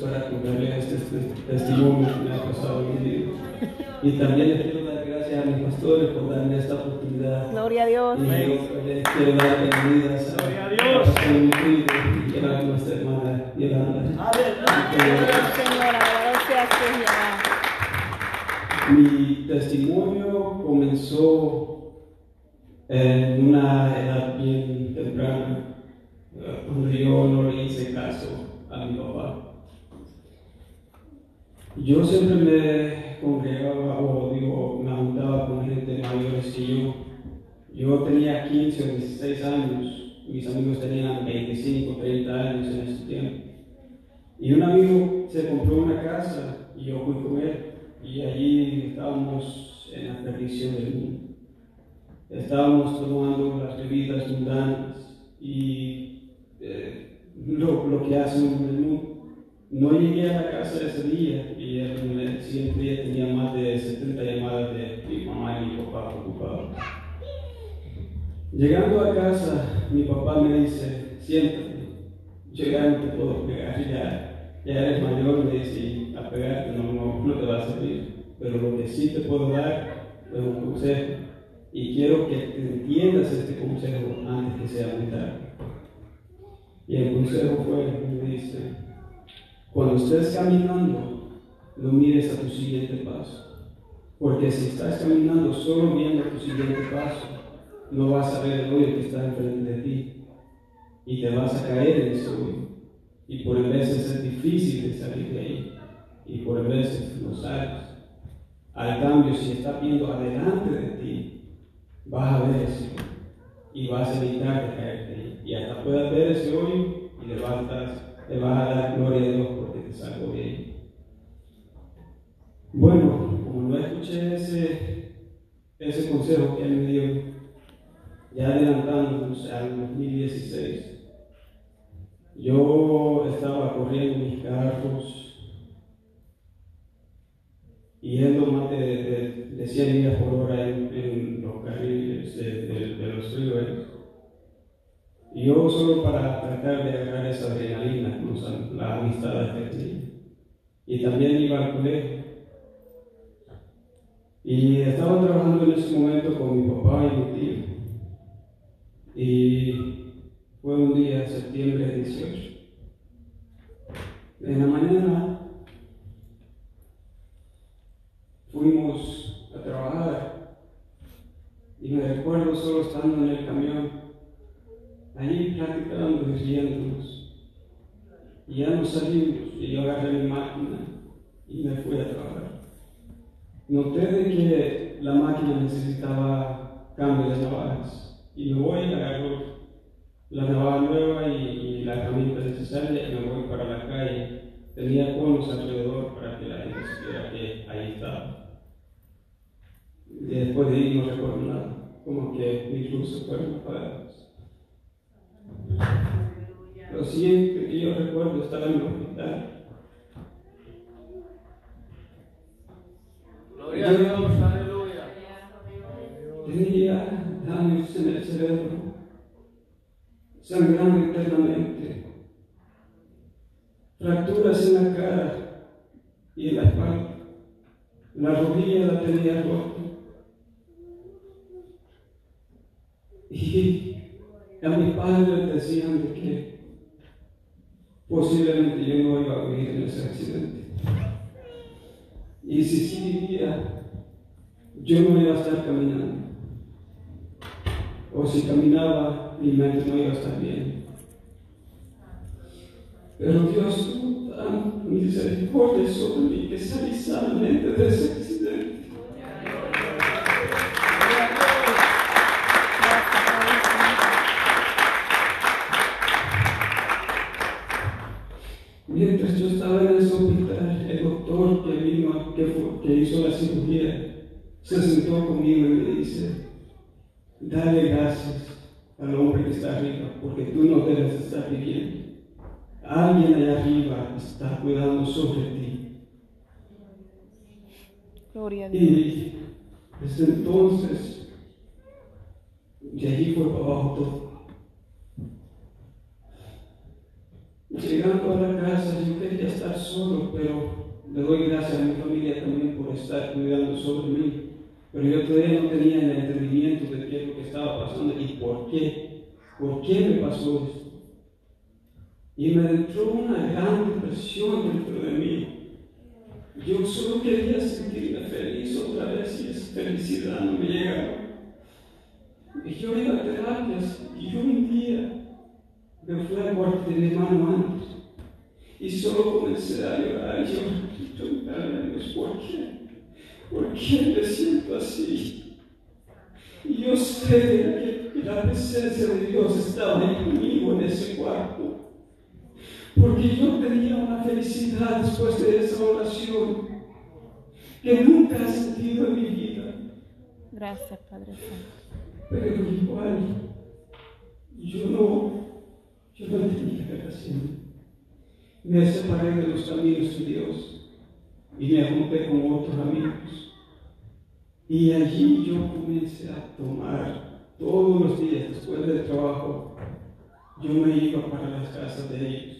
para contarles este, este testimonio que me ha pasado en mi vida. Y también le quiero dar gracias a mis pastores por darme esta oportunidad. Gloria a Dios. Y yo les quiero dar bienvenidas a, Gloria a Dios. a nuestra hermana Yolanda. Señor, alabado sea. Mi testimonio comenzó en una edad bien temprana, eh, cuando yo no le hice caso a mi papá. Yo siempre me congregaba o digo, me juntaba con gente mayores que yo. Yo tenía 15 o 16 años, mis amigos tenían 25, 30 años en ese tiempo. Y un amigo se compró una casa y yo fui con él. Y allí estábamos en la perdición del mundo. Estábamos tomando las bebidas mundanas y eh, lo, que hacen en el mundo. No llegué a la casa ese día y el, el siguiente día tenía más de 70 llamadas de mi mamá y mi papá preocupados. Llegando a casa, mi papá me dice, siéntate, yo ya no te puedo pegar, ya, ya eres mayor, me dice, a pegarte no, no, no te va a servir, pero lo que sí te puedo dar es un consejo, y quiero que entiendas este consejo antes que sea muy tarde. Y el consejo fue, me dice, cuando estés caminando, no mires a tu siguiente paso, porque si estás caminando solo viendo tu siguiente paso, no vas a ver el hoyo que está enfrente de ti y te vas a caer en ese hoyo. Y por veces es difícil de salir de ahí y por veces no sales. Al cambio, si estás viendo adelante de ti, vas a ver ese hoyo y vas a evitar de caerte ahí. Y hasta puedas ver ese hoyo y le vas, a dar, le vas a dar gloria a Dios porque te salvo de ahí. Bueno, como no escuché ese, ese consejo que él me dio, ya adelantándonos al 2016, yo estaba corriendo mis carros, yendo más de, de, de 100 millas por hora en, en los carriles de, de, los freeways. Y yo solo para tratar de agarrar esa adrenalina con la amistad que tenía. Y también iba al colegio. Y estaba trabajando en ese momento con mi papá y mi tío. Y fue un día, septiembre 18. En la mañana fuimos a trabajar y me recuerdo solo estando en el camión, ahí platicando y riéndonos. Y ya nos salimos y yo agarré mi máquina y me fui a trabajar. Noté de que la máquina necesitaba cambio de navajas y me voy, agarro la navaja nueva y, y la herramienta necesaria y me voy para la calle. Tenía conos alrededor para que la gente supiera que ahí estaba. Y después de ahí no recuerdo nada, como que luces fueron apagadas. Lo siguiente que yo recuerdo estaba en el hospital. Gloria a Dios, aleluya. Tenía daños en el cerebro, sangrando internamente, fracturas en la cara y en la espalda. La rodilla la tenía rota. Y a mi padre decían de que posiblemente yo no iba a vivir en ese accidente. Y si sí vivía, yo no iba a estar caminando. O si caminaba, mi mente no iba a estar bien. Pero Dios tuvo tan misericordia sobre mí que salí sanamente de ese vino, que, fue- que hizo la cirugía, se sentó conmigo y me dice, Dale gracias al hombre que está arriba, porque tú no debes estar viviendo. Alguien allá arriba está cuidando sobre ti. Gloria a Dios. Y desde entonces, de allí fue para abajo todo. Llegando a la casa, yo quería estar solo, pero le doy gracias a mi familia también por estar cuidando sobre mí. Pero yo todavía no tenía el entendimiento de qué es lo que estaba pasando y por qué. ¿Por qué me pasó esto? Y me entró una gran depresión dentro de mí. Yo solo quería sentirme feliz otra vez y esa felicidad no me llegaba. Y yo iba a terapias y yo un día me fui al cuarto de mi hermano y solo comencé a llorar y llorar y preguntarle a Dios, ¿por qué? ¿Por qué me siento así? Y yo sé que la presencia de Dios estaba ahí conmigo en ese cuarto. Porque yo tenía una felicidad después de esa oración que nunca he sentido en mi vida. Gracias, Padre Santo. Pero igual, yo no, yo no tenía que haciendo. Me separé de los caminos de Dios y me junté con otros amigos. Y allí yo comencé a tomar todos los días después del trabajo. Yo me iba para las casas de ellos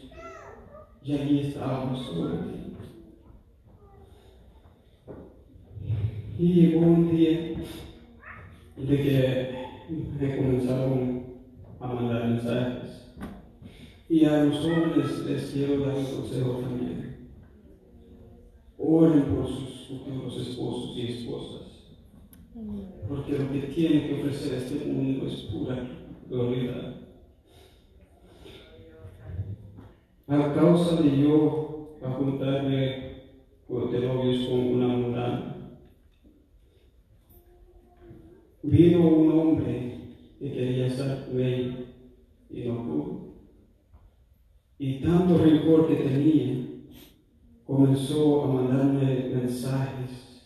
y allí estábamos todos Y llegó un día de que me comenzaron a mandar mensajes. Y a los hombres les quiero dar un consejo también. Oren por sus futuros esposos y esposas. Porque lo que tiene que ofrecer este mundo es pura gloria. A causa de yo juntarme de novios con una mundana, vino un hombre que quería estar con y no pudo. Y tanto rencor que tenía, comenzó a mandarme mensajes,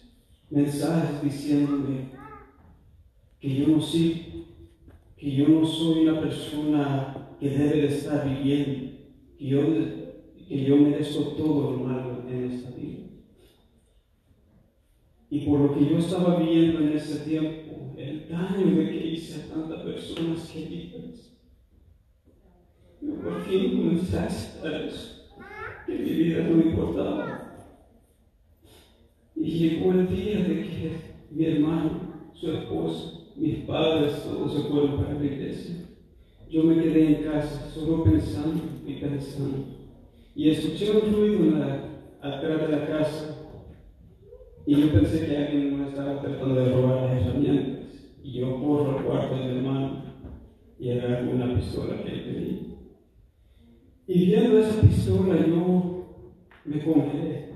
mensajes diciéndome que yo no soy, que yo no soy una persona que debe de estar viviendo, que yo, que yo merezco todo lo malo en esta vida. Y por lo que yo estaba viviendo en ese tiempo, el daño de que hice a tantas personas queridas, por fin comencé a aceptar eso, que mi vida no importaba. Y llegó el día de que mi hermano, su esposa, mis padres, todos se fueron para la iglesia. Yo me quedé en casa solo pensando y pensando. Y escuché un ruido en la, atrás de la casa. Y yo pensé que alguien me estaba tratando de robar las herramientas. Y yo corro al cuarto de mi hermano y agarro una pistola que él tenía. Y viendo esa pistola yo me congelé.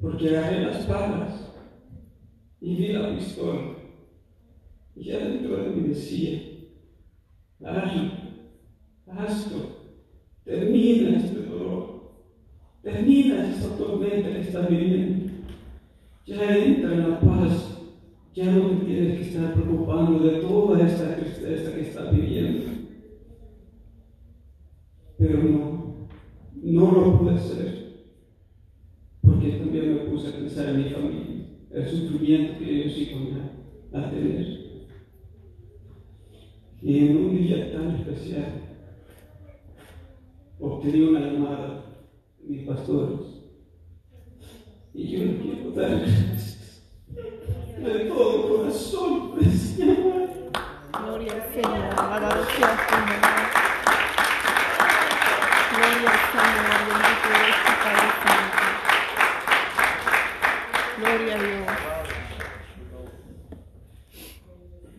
Porque agarré las palas y vi la pistola. Y ya dentro de mí decía, hazlo, hazlo, termina este dolor, termina esta tormenta que estás viviendo. Ya entra en la paz, ya no te tienes que estar preocupando de toda esta tristeza que estás viviendo. Pero no, no lo pude hacer, porque también me puse a pensar en mi familia, el sufrimiento que ellos iban a tener. Y en un día tan especial, obtuve una llamada de mis pastores. Y yo le quiero dar gracias de todo corazón esa llamada. Gloria al Señor. Alabado sea tu nombre. Gloria al Señor. Bendito eres tu Padre Santo. Gloria a Dios.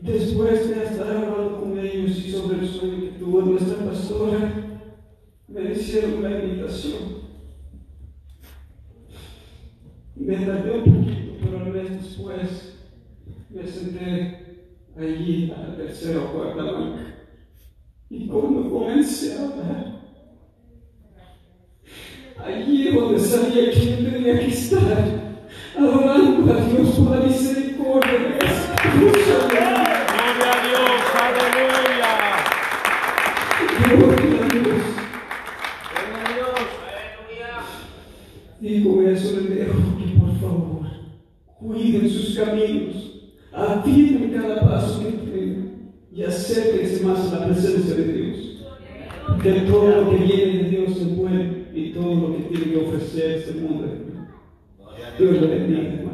Después de estar hablando con ellos y sobre el sueño que tuvo nuestra pastora, me hicieron la invitación. Me tardé un poquito, pero al mes después me senté allí a la tercera cuarta banca. Y cuando comencé a hablar, allí donde sabía que yo tenía que estar, adorando a Dios Y con eso les dejo que por favor cuiden sus caminos, afirmen cada paso que tienen y acérquense más a la presencia de Dios. Que todo lo que viene de Dios es bueno y todo lo que tiene que ofrecer este mundo. Dios le bendiga.